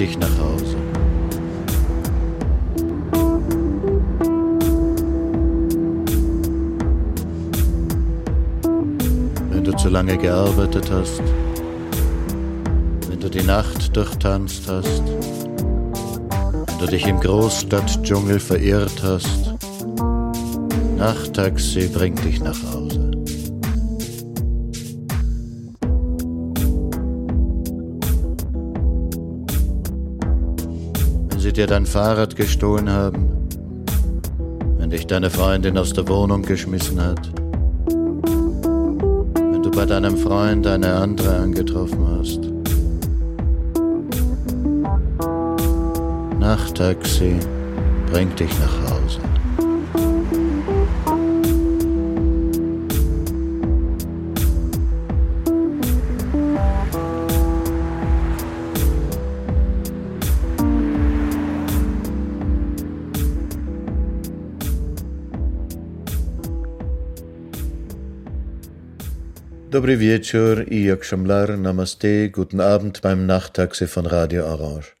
dich nach Hause. Wenn du zu lange gearbeitet hast, wenn du die Nacht durchtanzt hast, wenn du dich im Großstadtdschungel verirrt hast, Nachttaxi bringt dich nach Hause. Dir dein Fahrrad gestohlen haben, wenn dich deine Freundin aus der Wohnung geschmissen hat, wenn du bei deinem Freund eine andere angetroffen hast. Nachttaxi bringt dich nach Dobry wieczór i jak Szamlar, Namaste, guten Abend beim Nachttaxi von Radio Orange.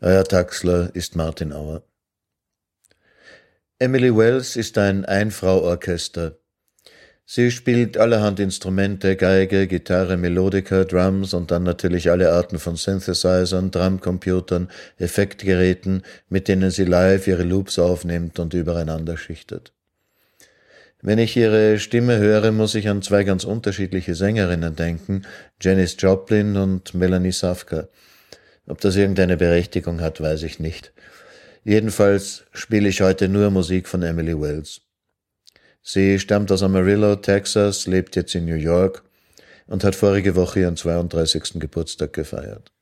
Euer Taxler ist Martin Auer. Emily Wells ist ein Einfrau-Orchester. Sie spielt allerhand Instrumente, Geige, Gitarre, Melodika, Drums und dann natürlich alle Arten von Synthesizern, Drumcomputern, Effektgeräten, mit denen sie live ihre Loops aufnimmt und übereinander schichtet. Wenn ich ihre Stimme höre, muss ich an zwei ganz unterschiedliche Sängerinnen denken, Janis Joplin und Melanie Safka. Ob das irgendeine Berechtigung hat, weiß ich nicht. Jedenfalls spiele ich heute nur Musik von Emily Wells. Sie stammt aus Amarillo, Texas, lebt jetzt in New York und hat vorige Woche ihren 32. Geburtstag gefeiert.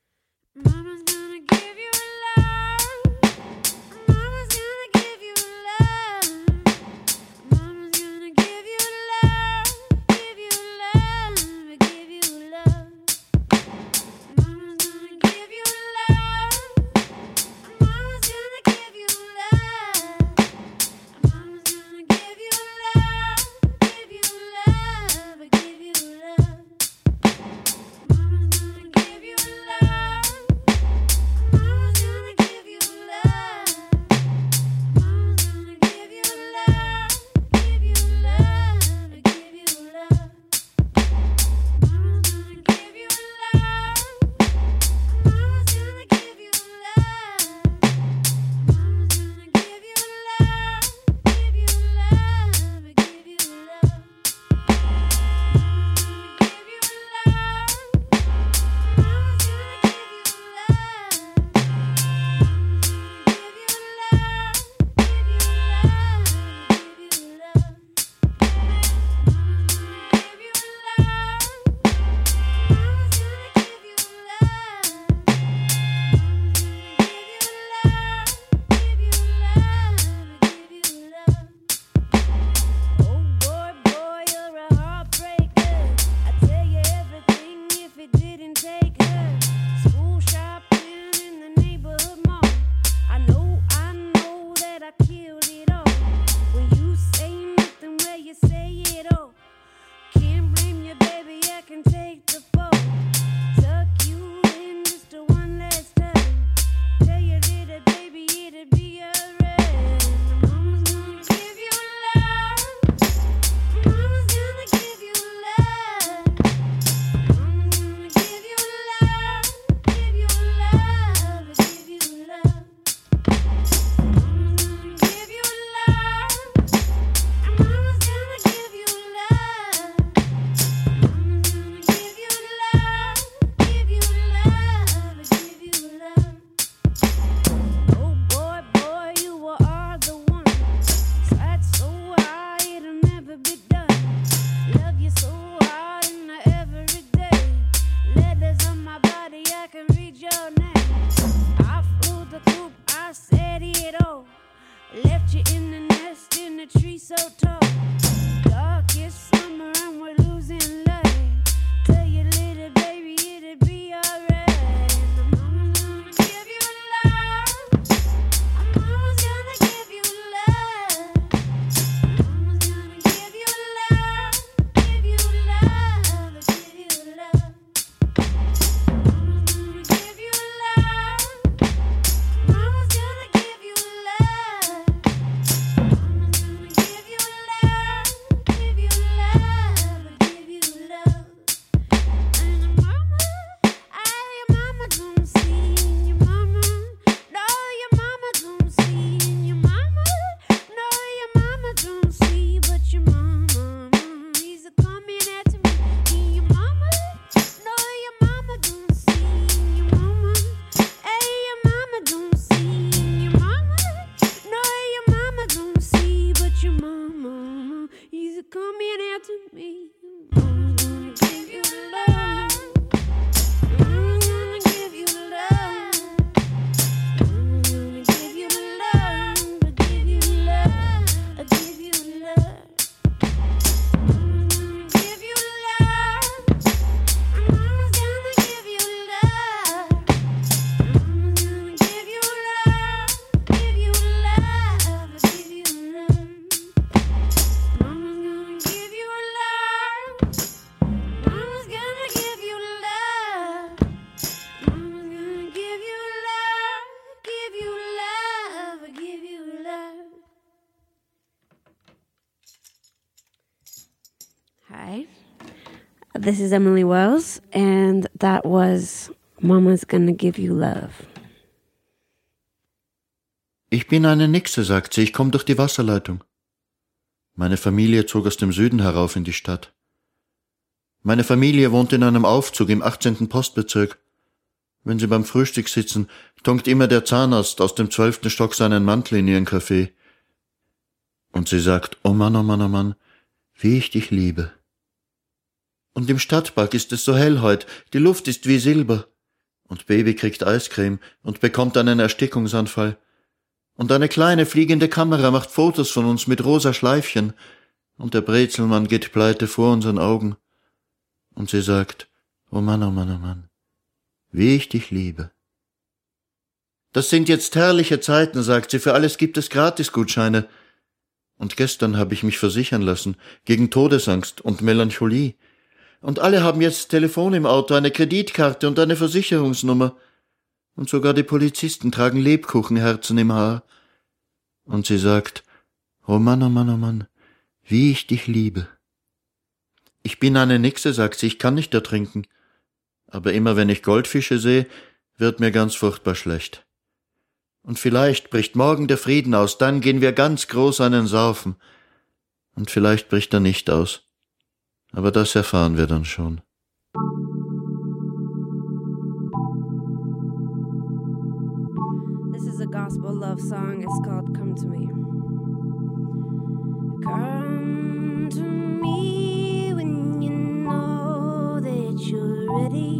This is Emily Wells, and that was Mama's Gonna Give You Love. Ich bin eine Nixe, sagt sie, ich komme durch die Wasserleitung. Meine Familie zog aus dem Süden herauf in die Stadt. Meine Familie wohnt in einem Aufzug im 18. Postbezirk. Wenn sie beim Frühstück sitzen, tunkt immer der Zahnarzt aus dem zwölften Stock seinen Mantel in ihren Kaffee. Und sie sagt, oh Mann, oh Mann, oh Mann, wie ich dich liebe. Und im Stadtpark ist es so hell heut, die Luft ist wie Silber. Und Baby kriegt Eiscreme und bekommt einen Erstickungsanfall. Und eine kleine fliegende Kamera macht Fotos von uns mit rosa Schleifchen. Und der Brezelmann geht pleite vor unseren Augen. Und sie sagt, oh Mann, oh Mann, oh Mann, wie ich dich liebe. Das sind jetzt herrliche Zeiten, sagt sie, für alles gibt es Gratisgutscheine. Und gestern habe ich mich versichern lassen, gegen Todesangst und Melancholie. Und alle haben jetzt Telefon im Auto, eine Kreditkarte und eine Versicherungsnummer. Und sogar die Polizisten tragen Lebkuchenherzen im Haar. Und sie sagt, oh Mann, oh Mann, oh Mann, wie ich dich liebe. Ich bin eine Nixe, sagt sie, ich kann nicht ertrinken. Aber immer wenn ich Goldfische sehe, wird mir ganz furchtbar schlecht. Und vielleicht bricht morgen der Frieden aus, dann gehen wir ganz groß einen saufen. Und vielleicht bricht er nicht aus. Aber das erfahren wir dann schon. This is a gospel love song. It's called Come to Me. Come to me when you know that you're ready.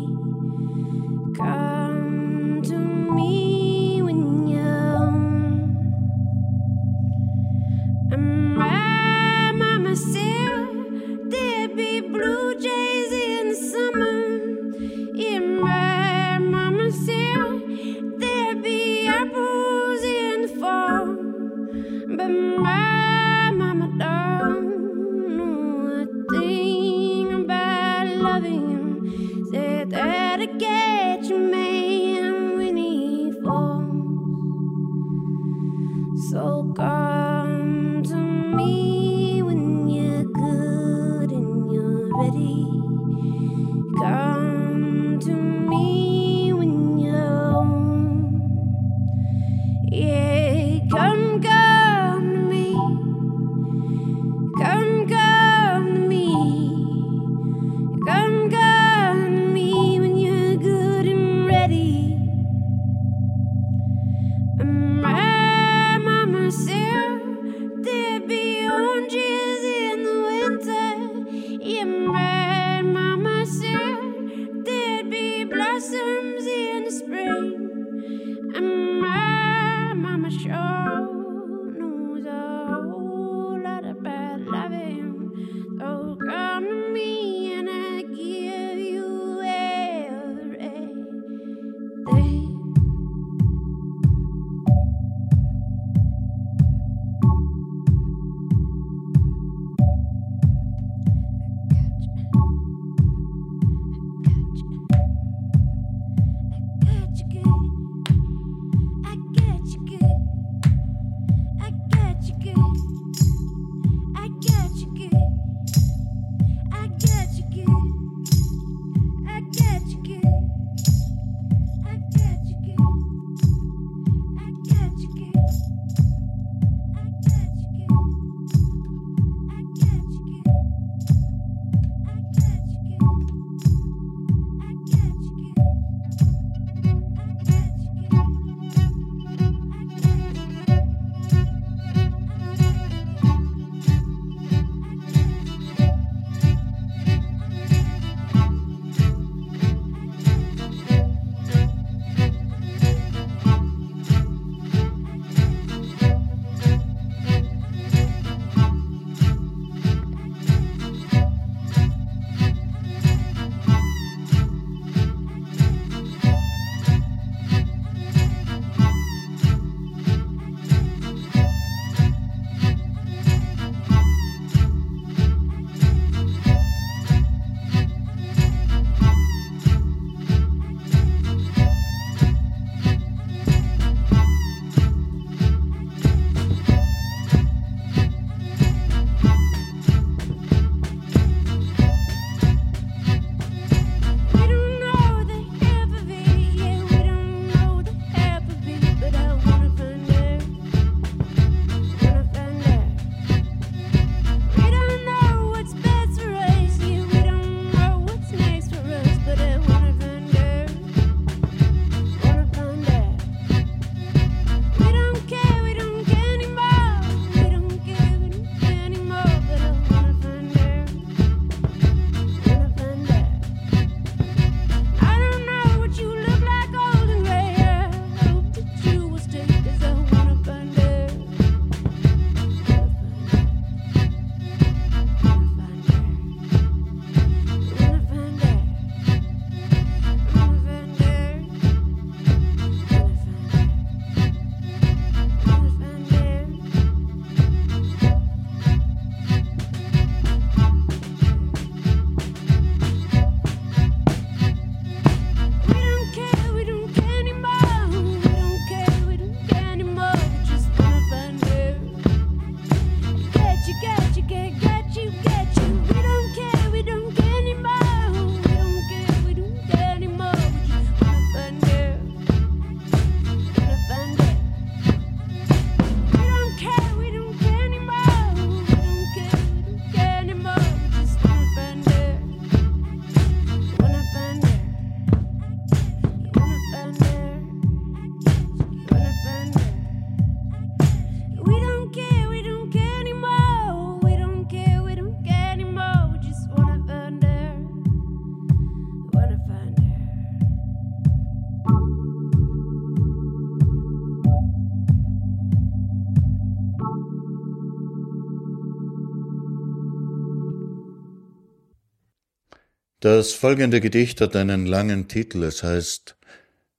Das folgende Gedicht hat einen langen Titel. Es heißt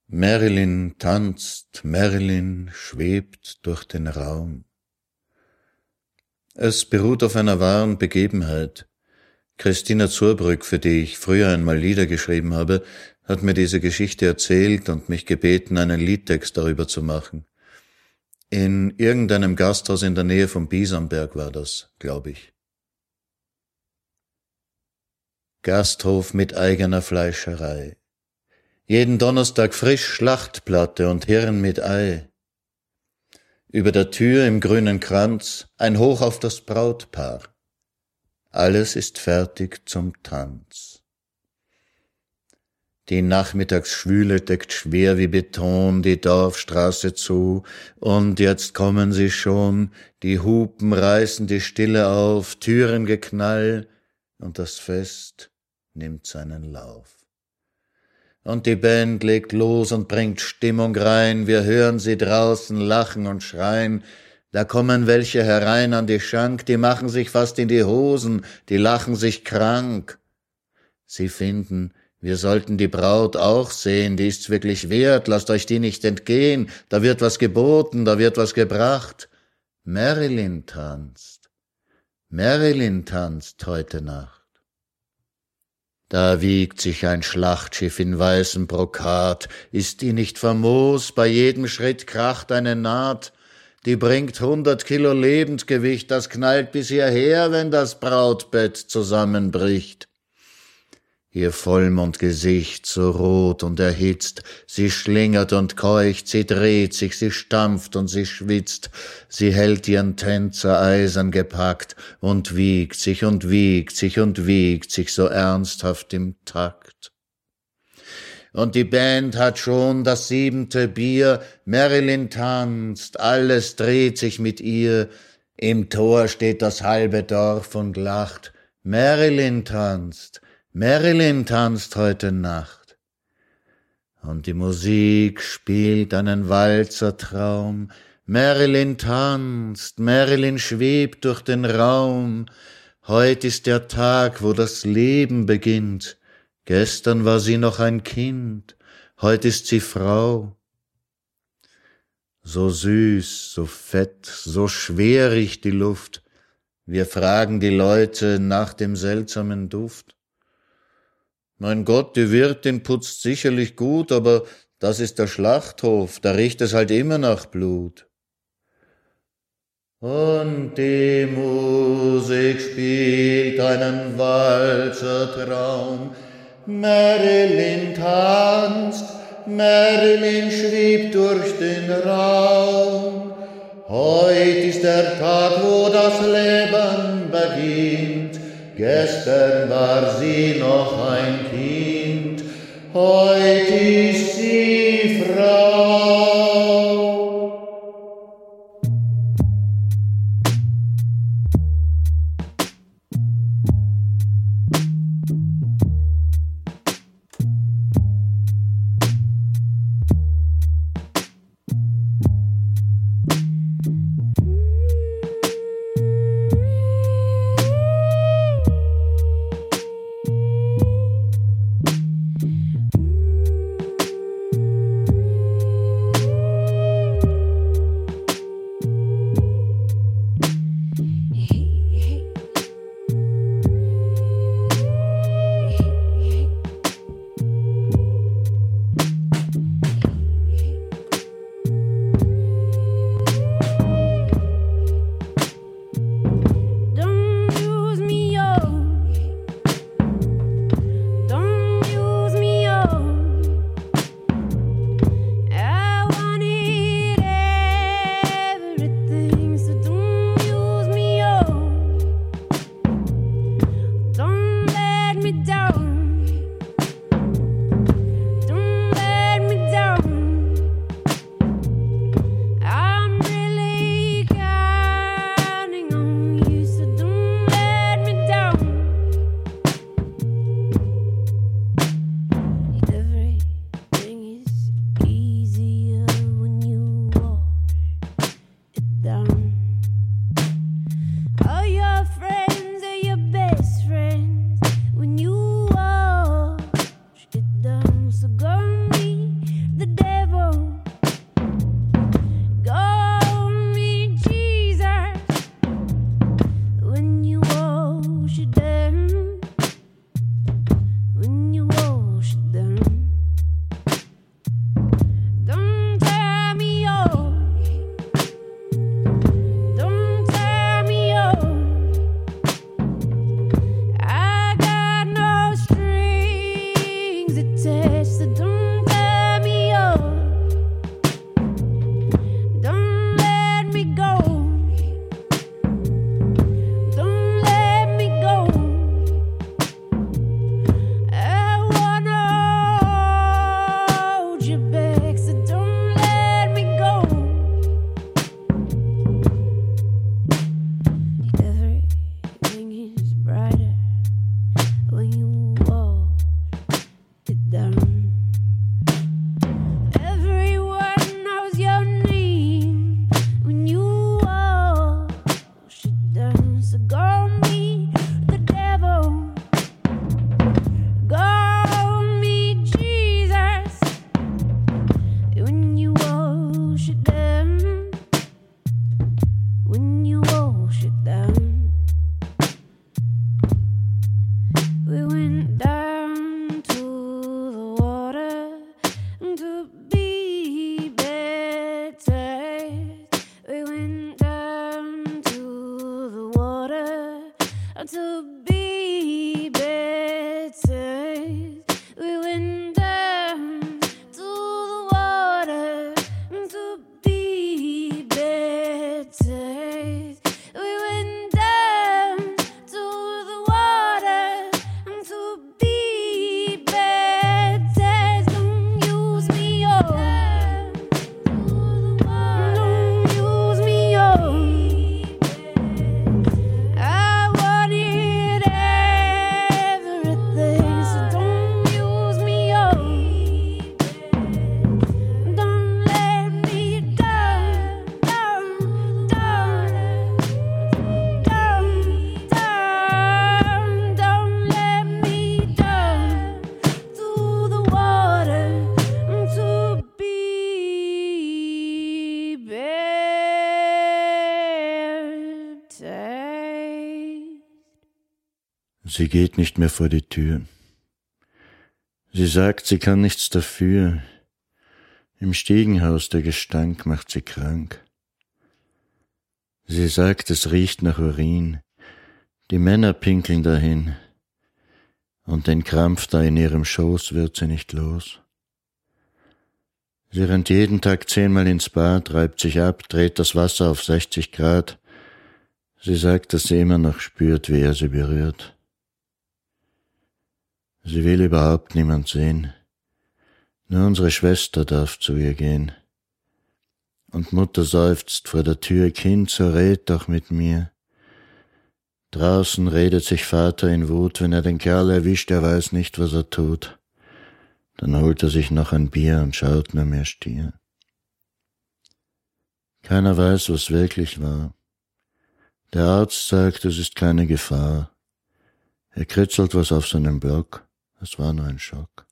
Marilyn tanzt, Marilyn schwebt durch den Raum. Es beruht auf einer wahren Begebenheit. Christina Zurbrück, für die ich früher einmal Lieder geschrieben habe, hat mir diese Geschichte erzählt und mich gebeten, einen Liedtext darüber zu machen. In irgendeinem Gasthaus in der Nähe von Biesamberg war das, glaube ich. Gasthof mit eigener Fleischerei. Jeden Donnerstag frisch Schlachtplatte und Hirn mit Ei. Über der Tür im grünen Kranz ein Hoch auf das Brautpaar. Alles ist fertig zum Tanz. Die Nachmittagsschwüle deckt schwer wie Beton die Dorfstraße zu, und jetzt kommen sie schon, die Hupen reißen die Stille auf, Türengeknall, und das Fest nimmt seinen Lauf. Und die Band legt los und bringt Stimmung rein, wir hören sie draußen lachen und schreien, da kommen welche herein an die Schank, die machen sich fast in die Hosen, die lachen sich krank. Sie finden, wir sollten die Braut auch sehen, die ist's wirklich wert, lasst euch die nicht entgehen, da wird was geboten, da wird was gebracht. Marilyn tanzt, Marilyn tanzt heute Nacht. Da wiegt sich ein Schlachtschiff in weißem Brokat, ist die nicht famos, bei jedem Schritt kracht eine Naht, die bringt hundert Kilo Lebensgewicht, das knallt bis hierher, wenn das Brautbett zusammenbricht. Ihr Vollmondgesicht so rot und erhitzt, sie schlingert und keucht, sie dreht sich, sie stampft und sie schwitzt, sie hält ihren Tänzer eisern gepackt und wiegt sich und wiegt sich und wiegt sich so ernsthaft im Takt. Und die Band hat schon das siebente Bier, Marilyn tanzt, alles dreht sich mit ihr, im Tor steht das halbe Dorf und lacht, Marilyn tanzt, Marilyn tanzt heute Nacht. Und die Musik spielt einen Walzertraum. Marilyn tanzt, Marilyn schwebt durch den Raum. Heut ist der Tag, wo das Leben beginnt. Gestern war sie noch ein Kind, heut ist sie Frau. So süß, so fett, so schwerig die Luft. Wir fragen die Leute nach dem seltsamen Duft. Mein Gott, die Wirtin putzt sicherlich gut, aber das ist der Schlachthof, da riecht es halt immer nach Blut. Und die Musik spielt einen Walzertraum. Marilyn tanzt, Marilyn schwebt durch den Raum. Heut ist der Tag, wo das Leben beginnt. Gestern war sie noch ein Kind, heut ist sie Sie geht nicht mehr vor die Tür. Sie sagt, sie kann nichts dafür. Im Stiegenhaus der Gestank macht sie krank. Sie sagt, es riecht nach Urin. Die Männer pinkeln dahin. Und den Krampf da in ihrem Schoß wird sie nicht los. Sie rennt jeden Tag zehnmal ins Bad, reibt sich ab, dreht das Wasser auf 60 Grad. Sie sagt, dass sie immer noch spürt, wie er sie berührt. Sie will überhaupt niemand sehen. Nur unsere Schwester darf zu ihr gehen. Und Mutter seufzt vor der Tür, Kind, so red doch mit mir. Draußen redet sich Vater in Wut, wenn er den Kerl erwischt, er weiß nicht, was er tut. Dann holt er sich noch ein Bier und schaut nur mehr stier. Keiner weiß, was wirklich war. Der Arzt sagt, es ist keine Gefahr. Er kritzelt was auf seinem Block. Es war nur ein Schock.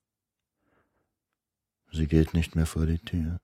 Sie geht nicht mehr vor die Tür.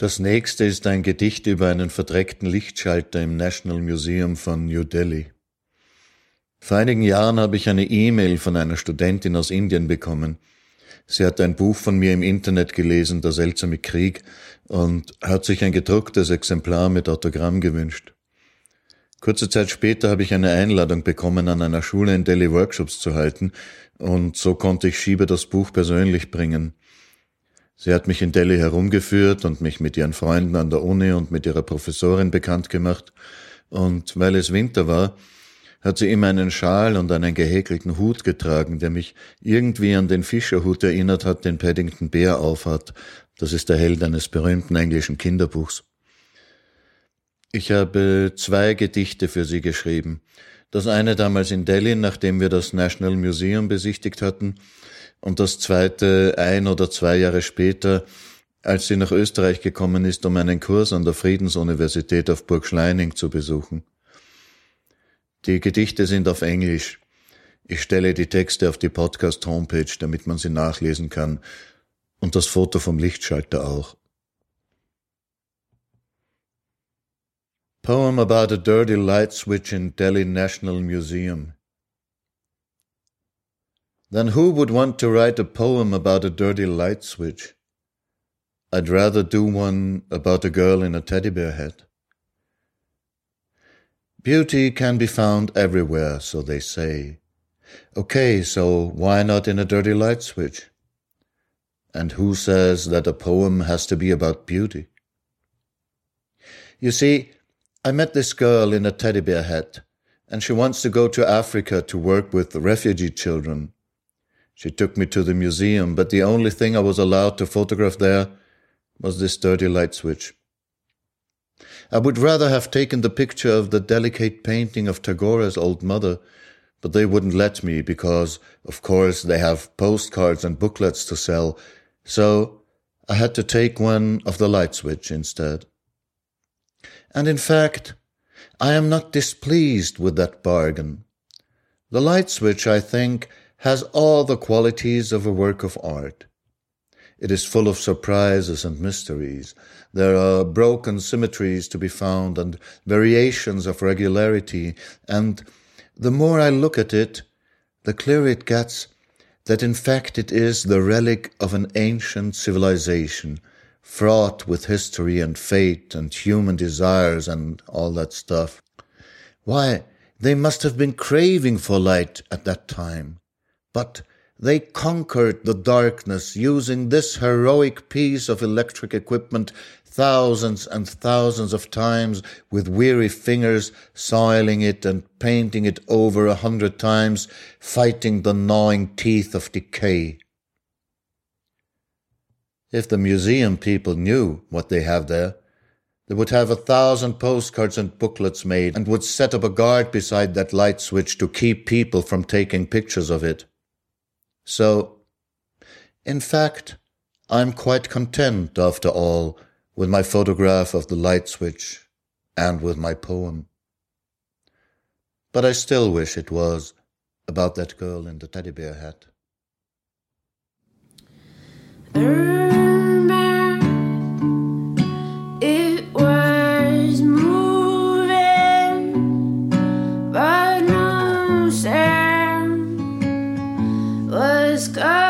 Das nächste ist ein Gedicht über einen verdreckten Lichtschalter im National Museum von New Delhi. Vor einigen Jahren habe ich eine E-Mail von einer Studentin aus Indien bekommen. Sie hat ein Buch von mir im Internet gelesen, Der seltsame Krieg, und hat sich ein gedrucktes Exemplar mit Autogramm gewünscht. Kurze Zeit später habe ich eine Einladung bekommen, an einer Schule in Delhi Workshops zu halten, und so konnte ich Schiebe das Buch persönlich bringen. Sie hat mich in Delhi herumgeführt und mich mit ihren Freunden an der Uni und mit ihrer Professorin bekannt gemacht, und weil es Winter war, hat sie immer einen Schal und einen gehäkelten Hut getragen, der mich irgendwie an den Fischerhut erinnert hat, den Paddington Bear aufhat. Das ist der Held eines berühmten englischen Kinderbuchs. Ich habe zwei Gedichte für sie geschrieben. Das eine damals in Delhi, nachdem wir das National Museum besichtigt hatten, und das zweite ein oder zwei Jahre später, als sie nach Österreich gekommen ist, um einen Kurs an der Friedensuniversität auf Burg Schleining zu besuchen. Die Gedichte sind auf Englisch. Ich stelle die Texte auf die Podcast-Homepage, damit man sie nachlesen kann. Und das Foto vom Lichtschalter auch. Poem about a dirty light switch in Delhi National Museum. Then who would want to write a poem about a dirty light switch? I'd rather do one about a girl in a teddy bear hat. Beauty can be found everywhere, so they say. Okay, so why not in a dirty light switch? And who says that a poem has to be about beauty? You see, I met this girl in a teddy bear hat, and she wants to go to Africa to work with refugee children. She took me to the museum, but the only thing I was allowed to photograph there was this dirty light switch. I would rather have taken the picture of the delicate painting of Tagore's old mother, but they wouldn't let me because, of course, they have postcards and booklets to sell, so I had to take one of the light switch instead. And in fact, I am not displeased with that bargain. The light switch, I think, has all the qualities of a work of art. It is full of surprises and mysteries. There are broken symmetries to be found and variations of regularity, and the more I look at it, the clearer it gets that in fact it is the relic of an ancient civilization, fraught with history and fate and human desires and all that stuff. Why, they must have been craving for light at that time. But they conquered the darkness using this heroic piece of electric equipment thousands and thousands of times with weary fingers, soiling it and painting it over a hundred times, fighting the gnawing teeth of decay. If the museum people knew what they have there, they would have a thousand postcards and booklets made and would set up a guard beside that light switch to keep people from taking pictures of it. So, in fact, I'm quite content after all with my photograph of the light switch and with my poem. But I still wish it was about that girl in the teddy bear hat. Was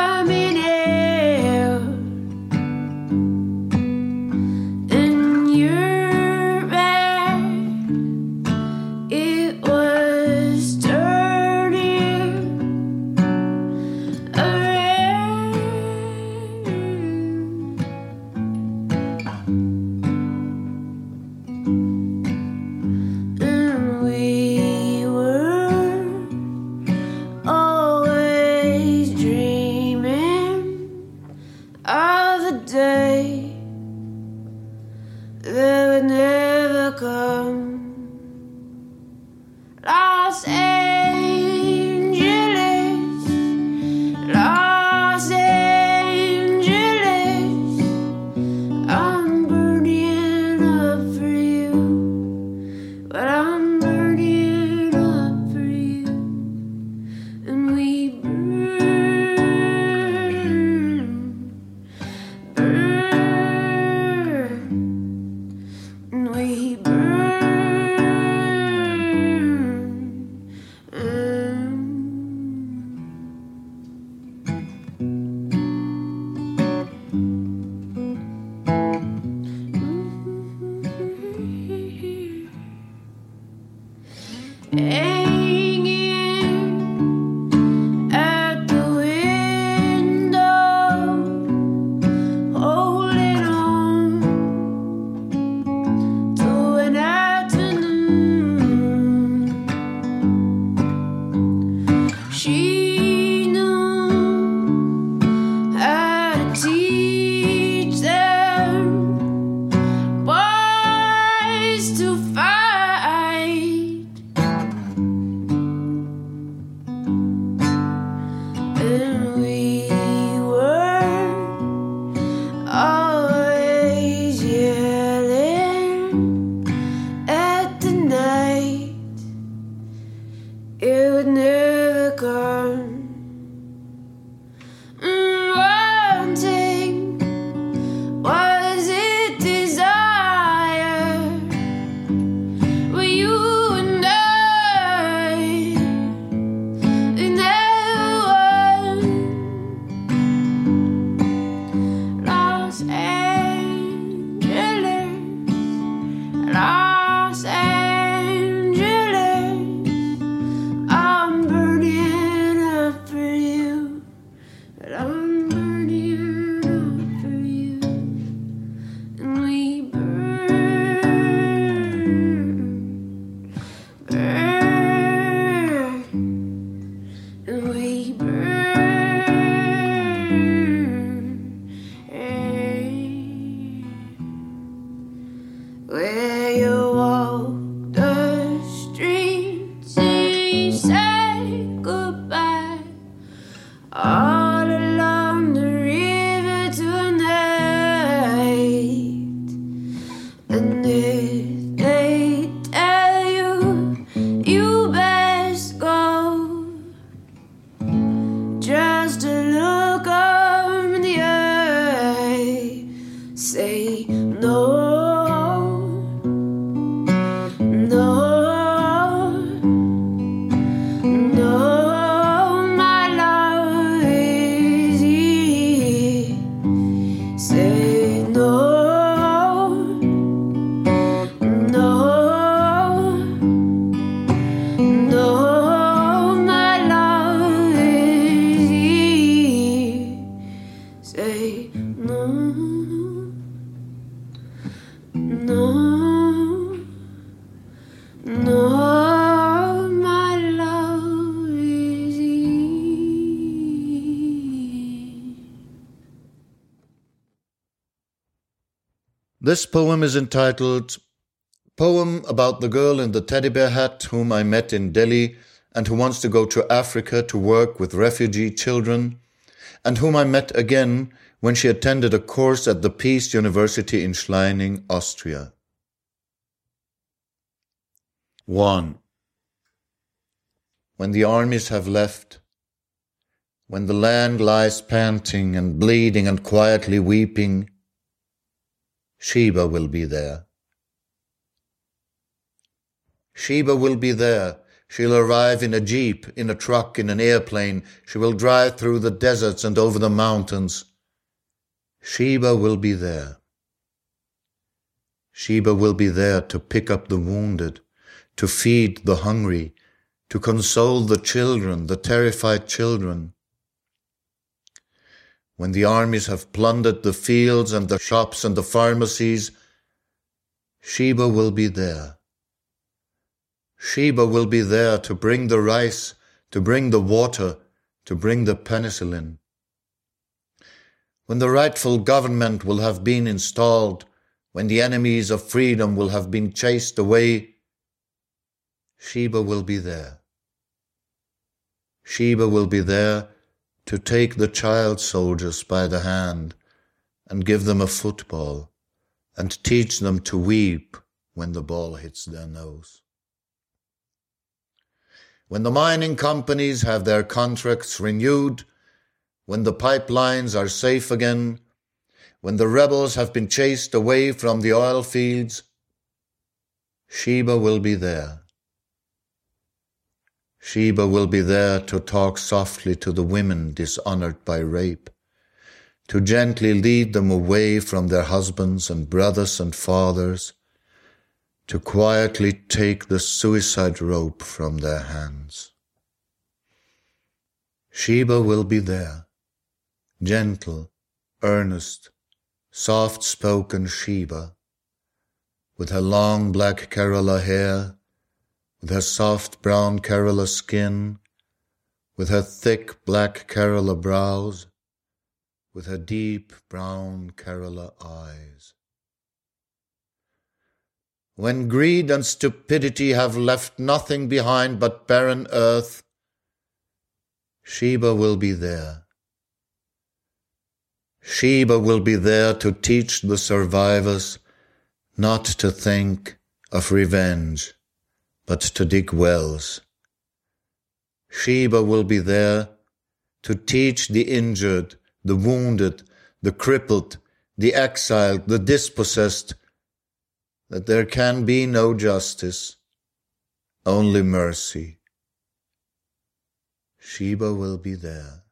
This poem is entitled Poem about the girl in the teddy bear hat whom I met in Delhi and who wants to go to Africa to work with refugee children, and whom I met again when she attended a course at the Peace University in Schleining, Austria. 1. When the armies have left, when the land lies panting and bleeding and quietly weeping, Sheba will be there. Sheba will be there. She'll arrive in a jeep, in a truck, in an airplane. She will drive through the deserts and over the mountains. Sheba will be there. Sheba will be there to pick up the wounded, to feed the hungry, to console the children, the terrified children. When the armies have plundered the fields and the shops and the pharmacies, Sheba will be there. Sheba will be there to bring the rice, to bring the water, to bring the penicillin. When the rightful government will have been installed, when the enemies of freedom will have been chased away, Sheba will be there. Sheba will be there to take the child soldiers by the hand and give them a football and teach them to weep when the ball hits their nose. When the mining companies have their contracts renewed, when the pipelines are safe again, when the rebels have been chased away from the oil fields, Sheba will be there. Sheba will be there to talk softly to the women dishonored by rape, to gently lead them away from their husbands and brothers and fathers, to quietly take the suicide rope from their hands. Sheba will be there, gentle, earnest, soft spoken Sheba, with her long black Kerala hair, with her soft brown Kerala skin, with her thick black Kerala brows, with her deep brown Kerala eyes. When greed and stupidity have left nothing behind but barren earth, Sheba will be there. Sheba will be there to teach the survivors not to think of revenge, but to dig wells. Sheba will be there to teach the injured, the wounded, the crippled, the exiled, the dispossessed, that there can be no justice, only mercy. Sheba will be there.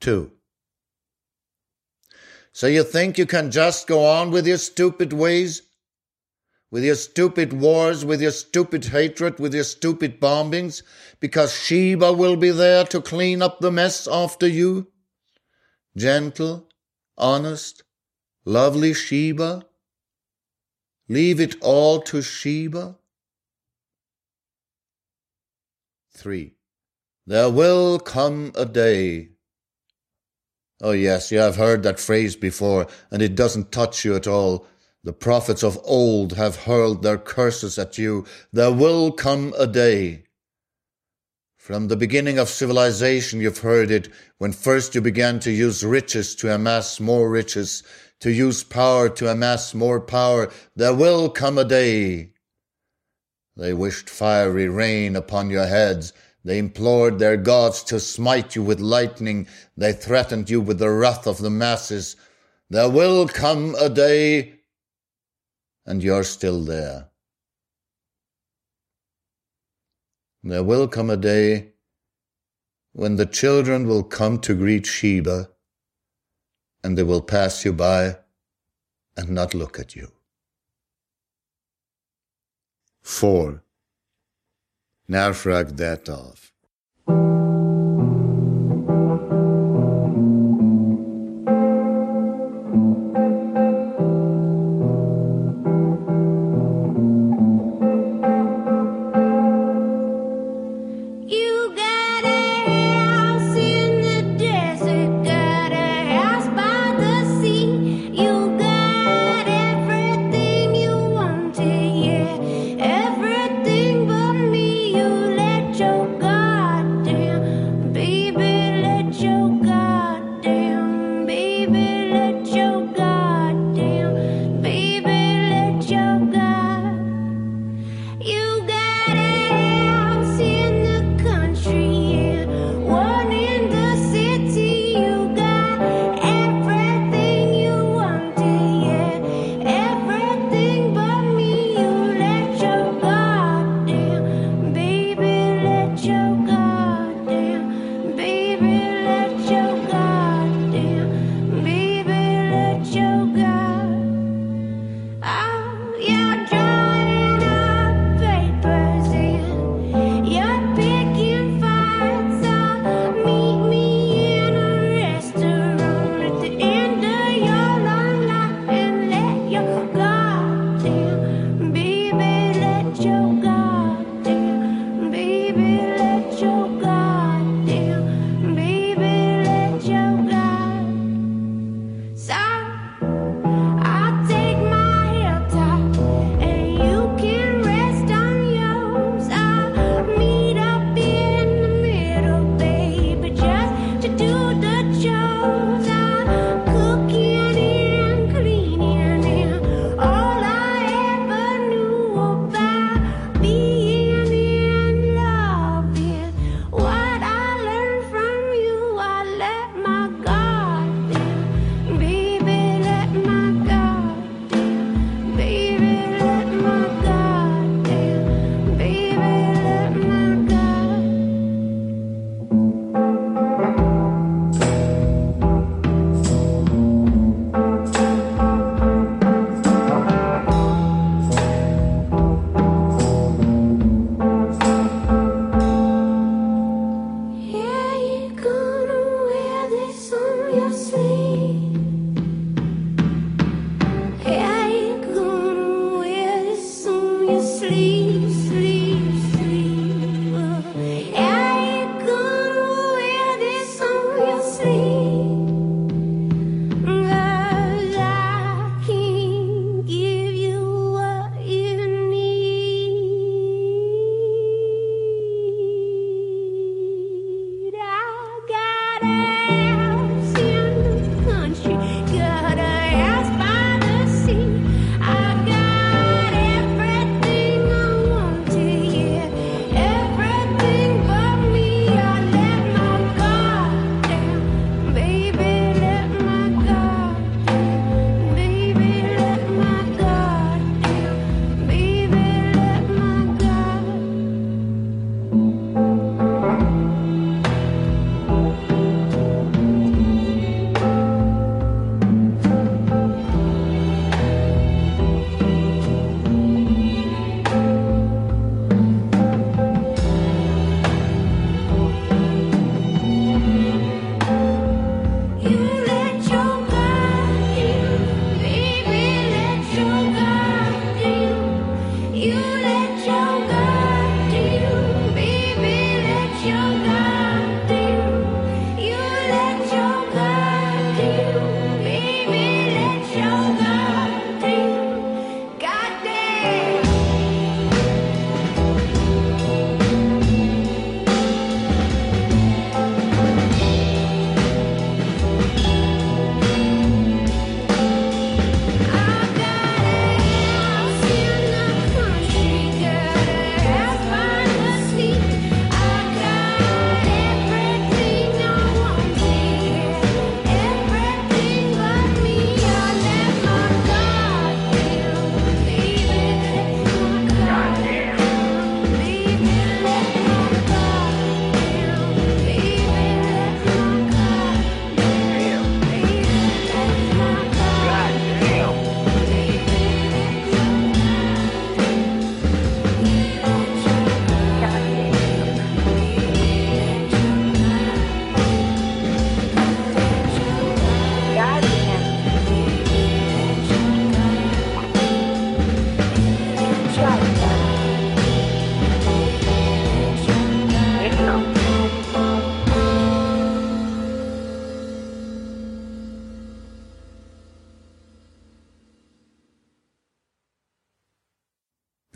2. So you think you can just go on with your stupid ways? With your stupid wars, with your stupid hatred, with your stupid bombings, because Sheba will be there to clean up the mess after you? Gentle, honest, lovely Sheba? Leave it all to Sheba? 3. There will come a day. Oh, yes, you have heard that phrase before, and it doesn't touch you at all. The prophets of old have hurled their curses at you. There will come a day. From the beginning of civilization, you've heard it when first you began to use riches to amass more riches, to use power to amass more power. There will come a day. They wished fiery rain upon your heads. They implored their gods to smite you with lightning. They threatened you with the wrath of the masses. There will come a day, and you're still there. There will come a day when the children will come to greet Sheba, and they will pass you by and not look at you. 4. Narfrag Datov.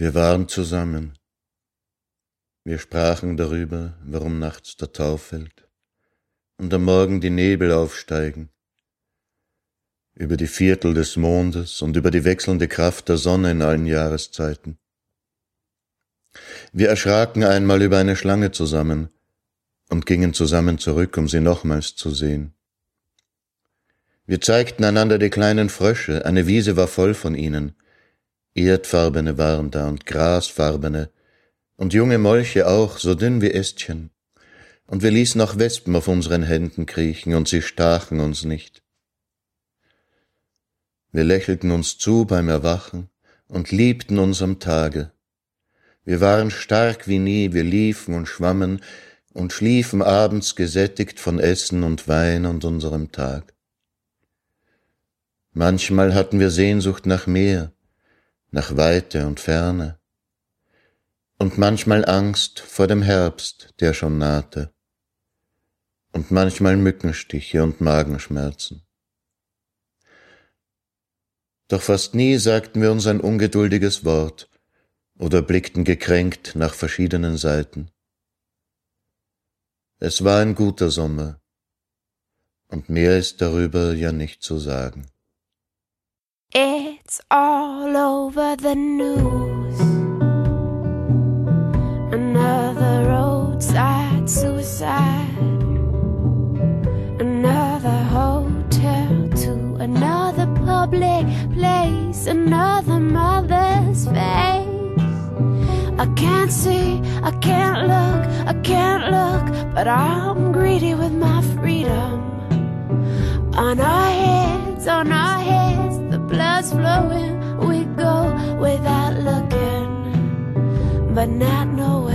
Wir waren zusammen. Wir sprachen darüber, warum nachts der Tau fällt und am Morgen die Nebel aufsteigen, über die Viertel des Mondes und über die wechselnde Kraft der Sonne in allen Jahreszeiten. Wir erschraken einmal über eine Schlange zusammen und gingen zusammen zurück, um sie nochmals zu sehen. Wir zeigten einander die kleinen Frösche, eine Wiese war voll von ihnen, erdfarbene waren da und grasfarbene, und junge Molche auch, so dünn wie Ästchen. Und wir ließen auch Wespen auf unseren Händen kriechen, und sie stachen uns nicht. Wir lächelten uns zu beim Erwachen und liebten uns am Tage. Wir waren stark wie nie, wir liefen und schwammen und schliefen abends gesättigt von Essen und Wein und unserem Tag. Manchmal hatten wir Sehnsucht nach Meer, nach Weite und Ferne, und manchmal Angst vor dem Herbst, der schon nahte, und manchmal Mückenstiche und Magenschmerzen. Doch fast nie sagten wir uns ein ungeduldiges Wort oder blickten gekränkt nach verschiedenen Seiten. Es war ein guter Sommer, und mehr ist darüber ja nicht zu sagen. It's all over the news. Another roadside suicide. Another hotel to another public place. Another mother's face. I can't see, I can't look, I can't look, but I'm greedy with my freedom. On our heads, on our heads, flowing. We go without looking, but not knowing.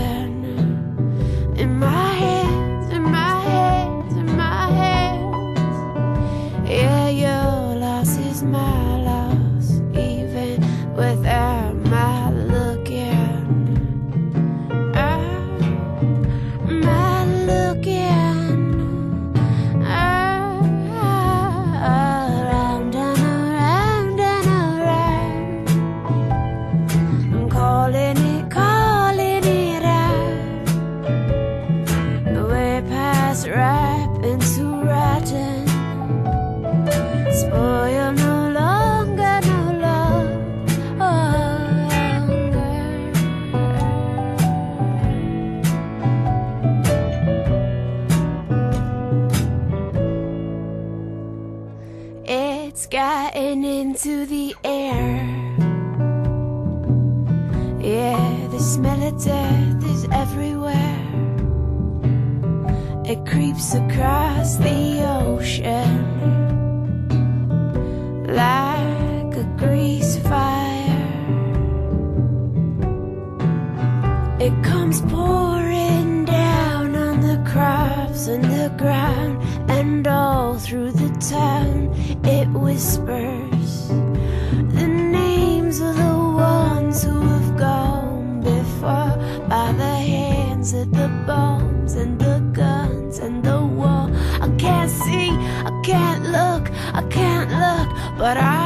sweeps across the but I'm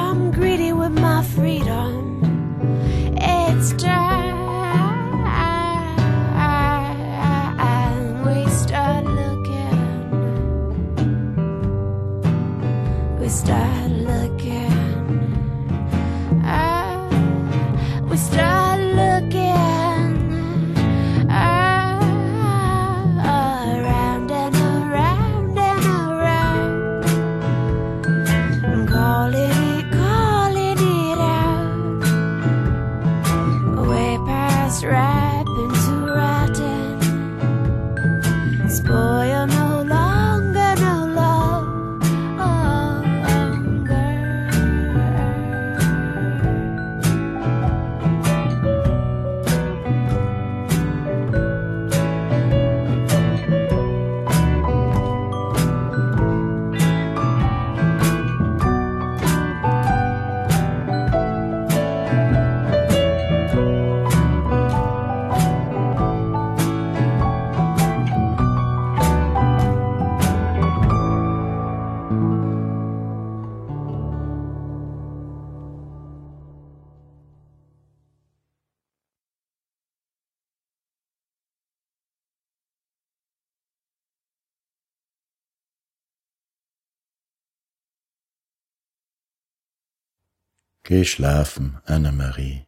Geh schlafen, Annemarie,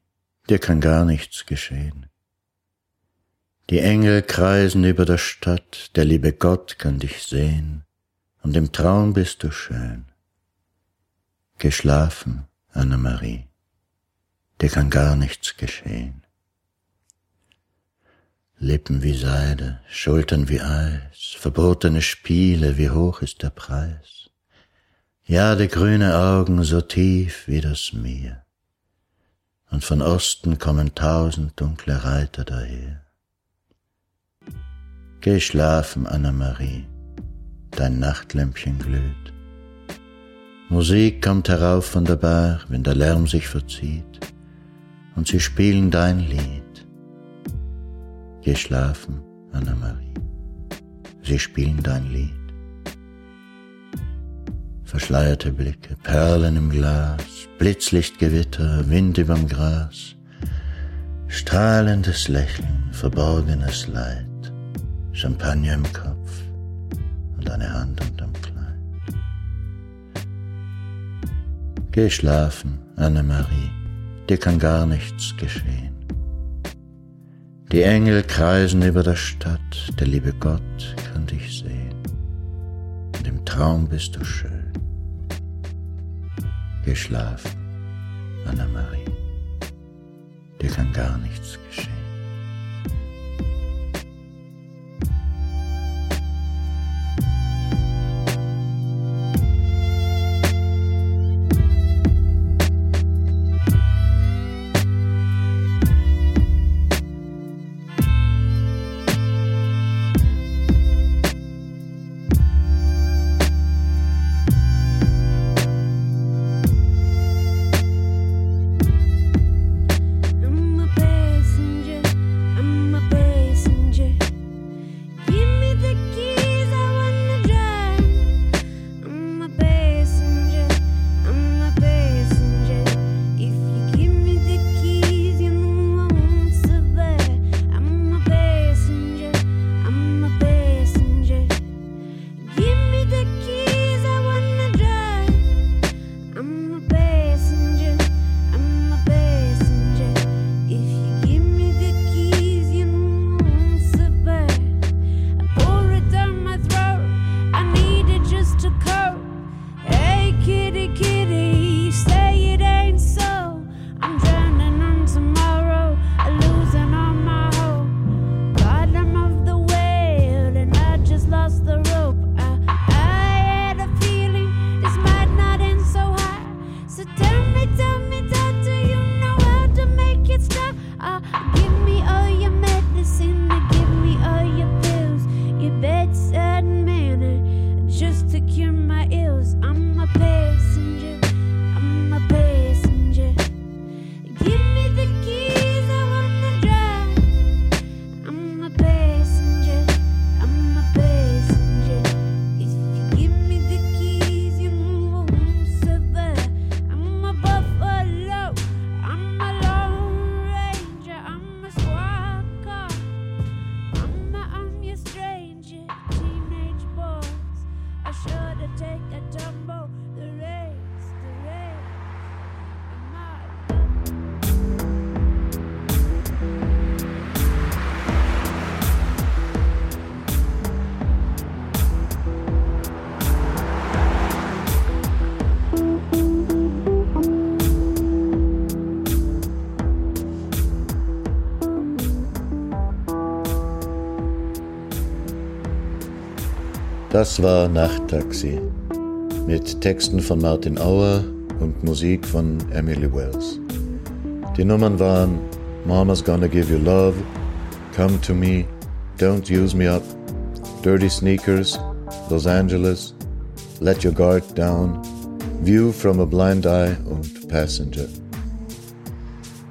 dir kann gar nichts geschehen. Die Engel kreisen über der Stadt, der liebe Gott kann dich sehen, und im Traum bist du schön. Geh schlafen, Annemarie, dir kann gar nichts geschehen. Lippen wie Seide, Schultern wie Eis, verbotene Spiele, wie hoch ist der Preis? Ja, die grüne Augen so tief wie das Meer, und von Osten kommen tausend dunkle Reiter daher. Geh schlafen, Annemarie, dein Nachtlämpchen glüht. Musik kommt herauf von der Bar, wenn der Lärm sich verzieht, und sie spielen dein Lied. Geh schlafen, Annemarie, sie spielen dein Lied. Verschleierte Blicke, Perlen im Glas, Blitzlichtgewitter, Wind überm Gras, strahlendes Lächeln, verborgenes Leid, Champagner im Kopf und eine Hand unterm Kleid. Geh schlafen, Annemarie, dir kann gar nichts geschehen. Die Engel kreisen über der Stadt, der liebe Gott kann dich sehen. Und im Traum bist du schön. Geh schlafen, Annemarie, dir kann gar nichts geschehen. Das war Nachttaxi mit Texten von Martin Auer und Musik von Emily Wells. Die Nummern waren Mama's Gonna Give You Love, Come to Me, Don't Use Me Up, Dirty Sneakers, Los Angeles, Let Your Guard Down, View from a Blind Eye und Passenger.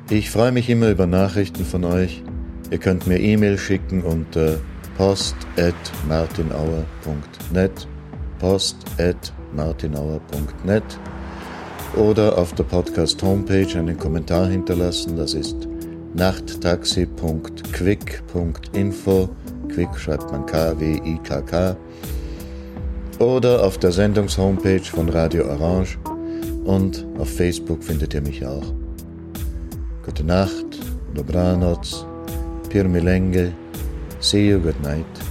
Ich freue mich immer über Nachrichten von euch. Ihr könnt mir E-Mail schicken unter post.martinauer.net post.martinauer.net oder auf der Podcast-Homepage einen Kommentar hinterlassen. Das ist nachttaxi.quick.info. Quick schreibt man K-W-I-K-K. Oder auf der Sendungshomepage von Radio Orange und auf Facebook findet ihr mich auch. Gute Nacht, dobranoc, pir milenge, see you, good night.